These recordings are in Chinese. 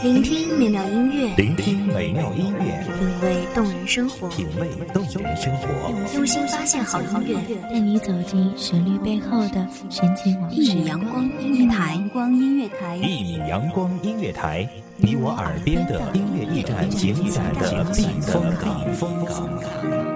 聆听美妙音乐，聆听美妙音乐，品味动人生活，品味动人生活，用心发现好音乐，带你走进旋律背后的神奇往事。一米阳光音乐台，光音乐台，一米阳光音乐台，你我耳边的音乐驿站，情感的避风港。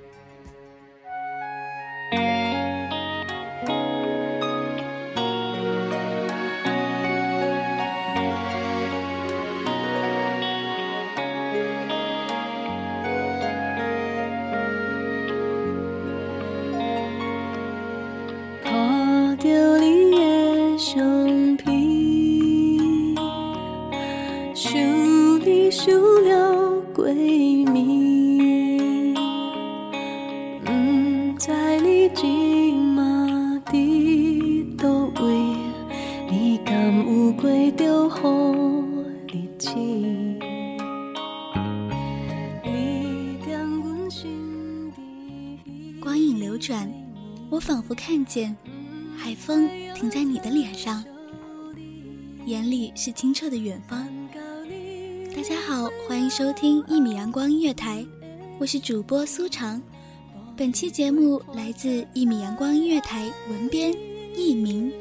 Bye. 光影流转，我仿佛看见海风停在你的脸上，眼里是清澈的远方。大家好，欢迎收听一米阳光音乐台，我是主播苏长。本期节目来自一米阳光音乐台文编佚名。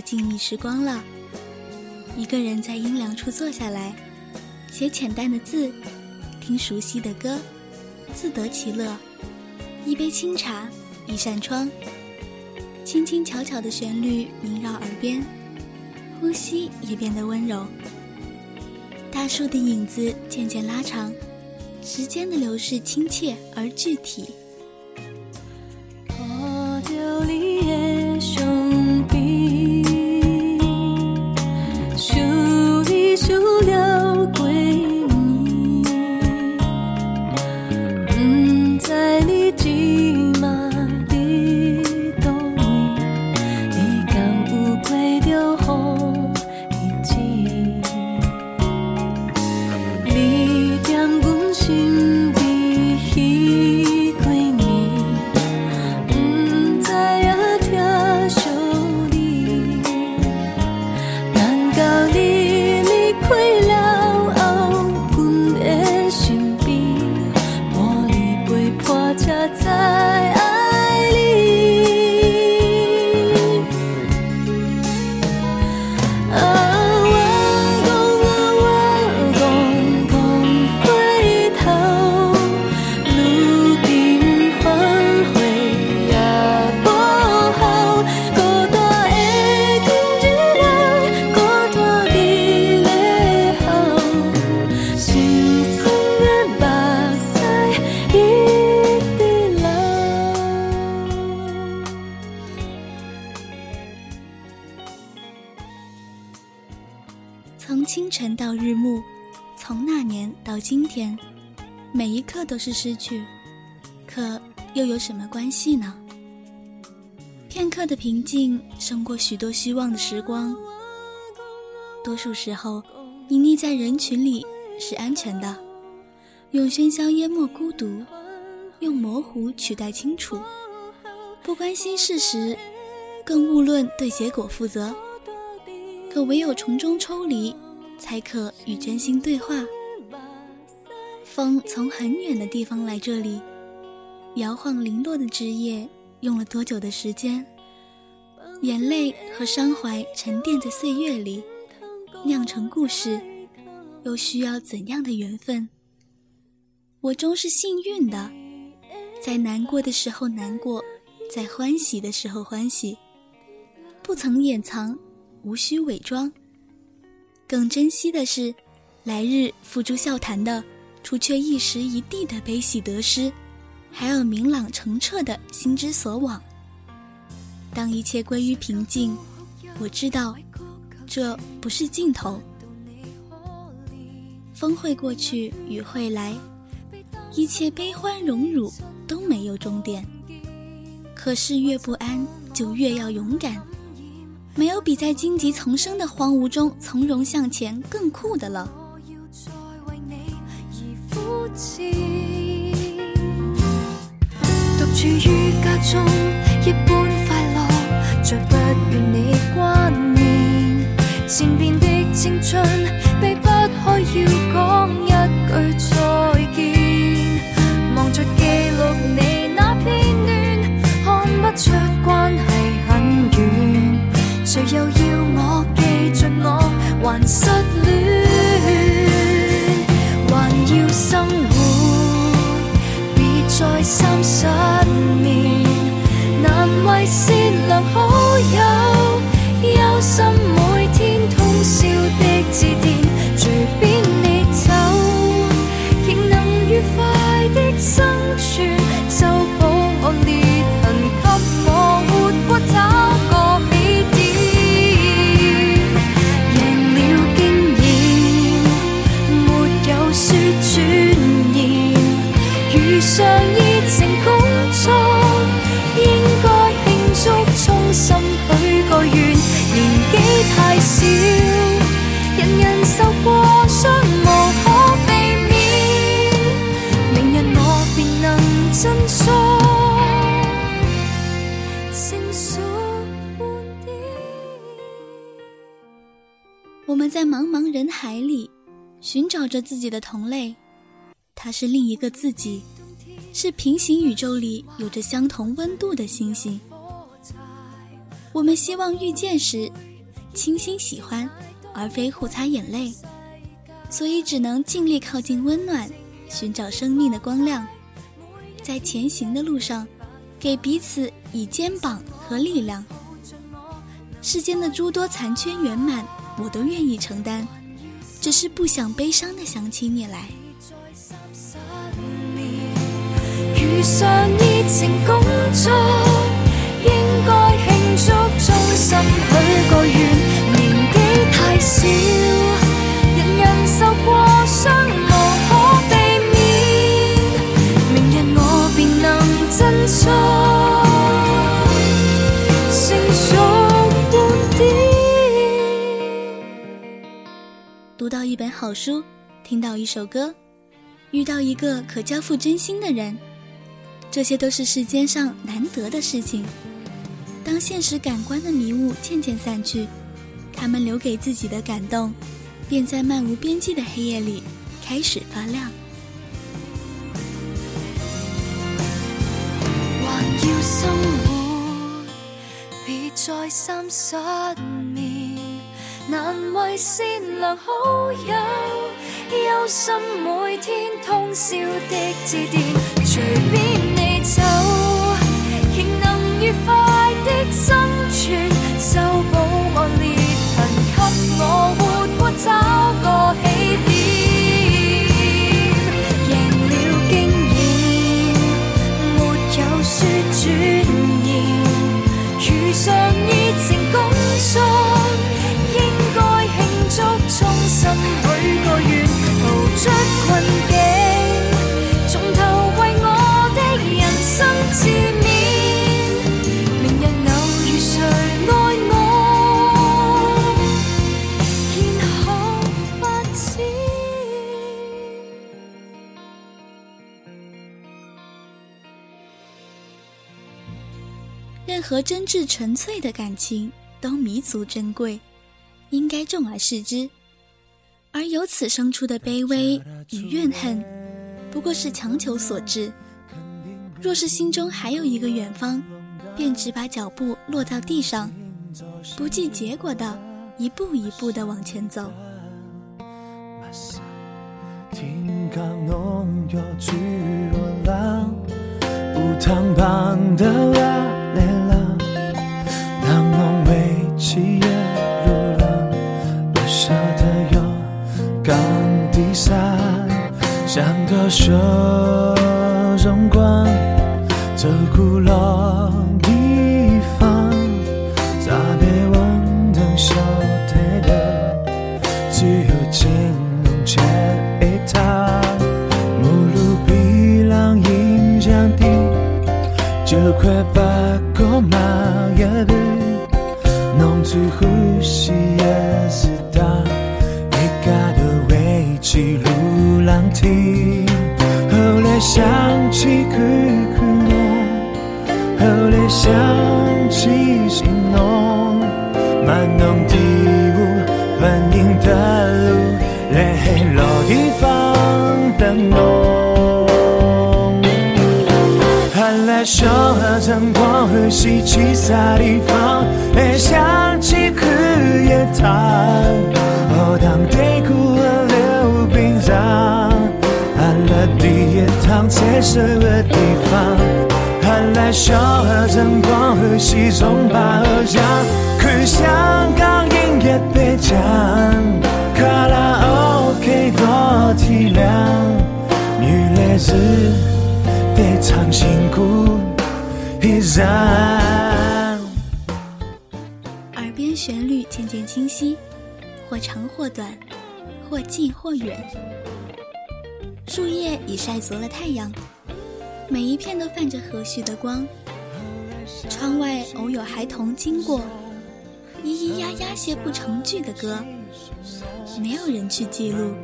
静谧时光了，一个人在阴凉处坐下来，写浅淡的字，听熟悉的歌，自得其乐。一杯清茶，一扇窗，轻轻巧巧的旋律萦绕耳边，呼吸也变得温柔。大树的影子渐渐拉长，时间的流逝亲切而具体。从清晨到日暮，从那年到今天每一刻都是失去，可又有什么关系呢？片刻的平静胜过许多虚妄的时光。多数时候，隐匿在人群里是安全的，用喧嚣淹没孤独，用模糊取代清楚。不关心事实，更勿论对结果负责。可唯有从中抽离，才可与真心对话。风从很远的地方来这里，摇晃零落的枝叶，用了多久的时间？眼泪和伤怀沉淀在岁月里，酿成故事，又需要怎样的缘分？我终是幸运的，在难过的时候难过，在欢喜的时候欢喜，不曾掩藏，无需伪装。更珍惜的是，来日付诸笑谈的，除却一时一地的悲喜得失，还有明朗澄澈的心之所往。当一切归于平静，我知道，这不是尽头。风会过去，雨会来，一切悲欢荣辱都没有终点。可是越不安，就越要勇敢。没有比在荆棘丛生的荒芜中从容向前更酷的了。独处于家中，一般快乐，再不愿你挂念。前边的青春，寻找着自己的同类，他是另一个自己，是平行宇宙里有着相同温度的星星。我们希望遇见时，倾心喜欢，而非互擦眼泪，所以只能尽力靠近温暖，寻找生命的光亮，在前行的路上，给彼此以肩膀和力量。世间的诸多残缺圆满，我都愿意承担，只是不想悲伤的想起你来。遇上熱情工作，好书，听到一首歌，遇到一个可交付真心的人，这些都是世间上难得的事情。当现实感官的迷雾渐渐散去，他们留给自己的感动，便在漫无边际的黑夜里开始发亮。要生活，別再三失眠。善良好友，忧心每天通宵的致电，随便任何真挚纯粹的感情都弥足珍贵，应该重而视之。而由此生出的卑微与怨恨，不过是强求所致。若是心中还有一个远方，便只把脚步落到地上，不计结果的一步一步的往前走。天，有港地山，像个手中光，这古老地方，咋被温灯小台的，只有金龙街一趟，目录比浪影降低，就快把过马也不，弄出呼吸也是大，路浪亭，后来想起苦苦梦，后来想起心浓，满弄第五反应的路，来黑老地方等侬。看来小河晨光和西气啥地方？趟彩色的地方。寒来小河晨光和西中巴河江，去香港音乐北讲，卡拉 OK 多体谅，女来自。得唱辛苦一让。耳边旋律渐渐清晰，或长或短，或近或远。树叶已晒足了太阳，每一片都泛着和煦的光。窗外偶有孩童经过，咿咿呀呀些不成句的歌，没有人去记录。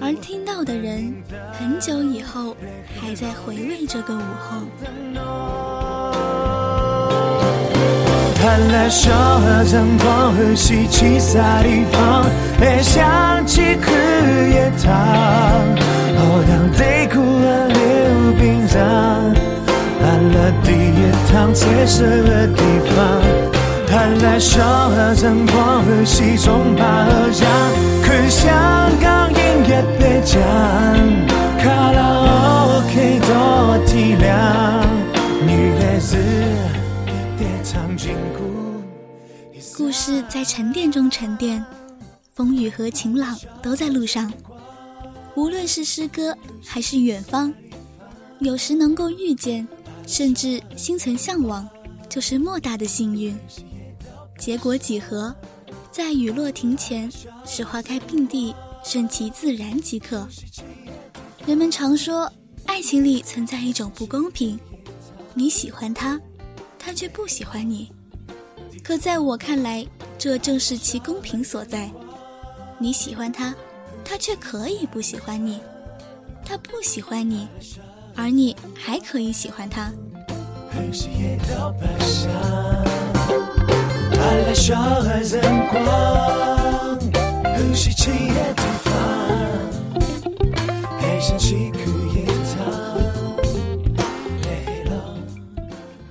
而听到的人，很久以后还在回味这个午后。寒来小河晨光和西气啥地？冰场，寒了第一趟彩色的地方。寒来小河晨光和西中巴河江，去香港音乐北讲，卡拉 OK 多体谅，女孩子得唱金鼓。故事在沉淀中沉淀，风雨和晴朗都在路上。无论是诗歌还是远方，有时能够遇见，甚至心存向往，就是莫大的幸运。结果几何，在雨落庭前，是花开并蒂，顺其自然即可。人们常说，爱情里存在一种不公平，你喜欢他，他却不喜欢你。可在我看来，这正是其公平所在。你喜欢他，他却可以不喜欢你；他不喜欢你，而你还可以喜欢他。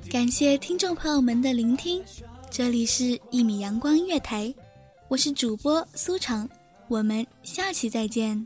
感谢听众朋友们的聆听，这里是一米阳光音乐台，我是主播苏长，我们下期再见。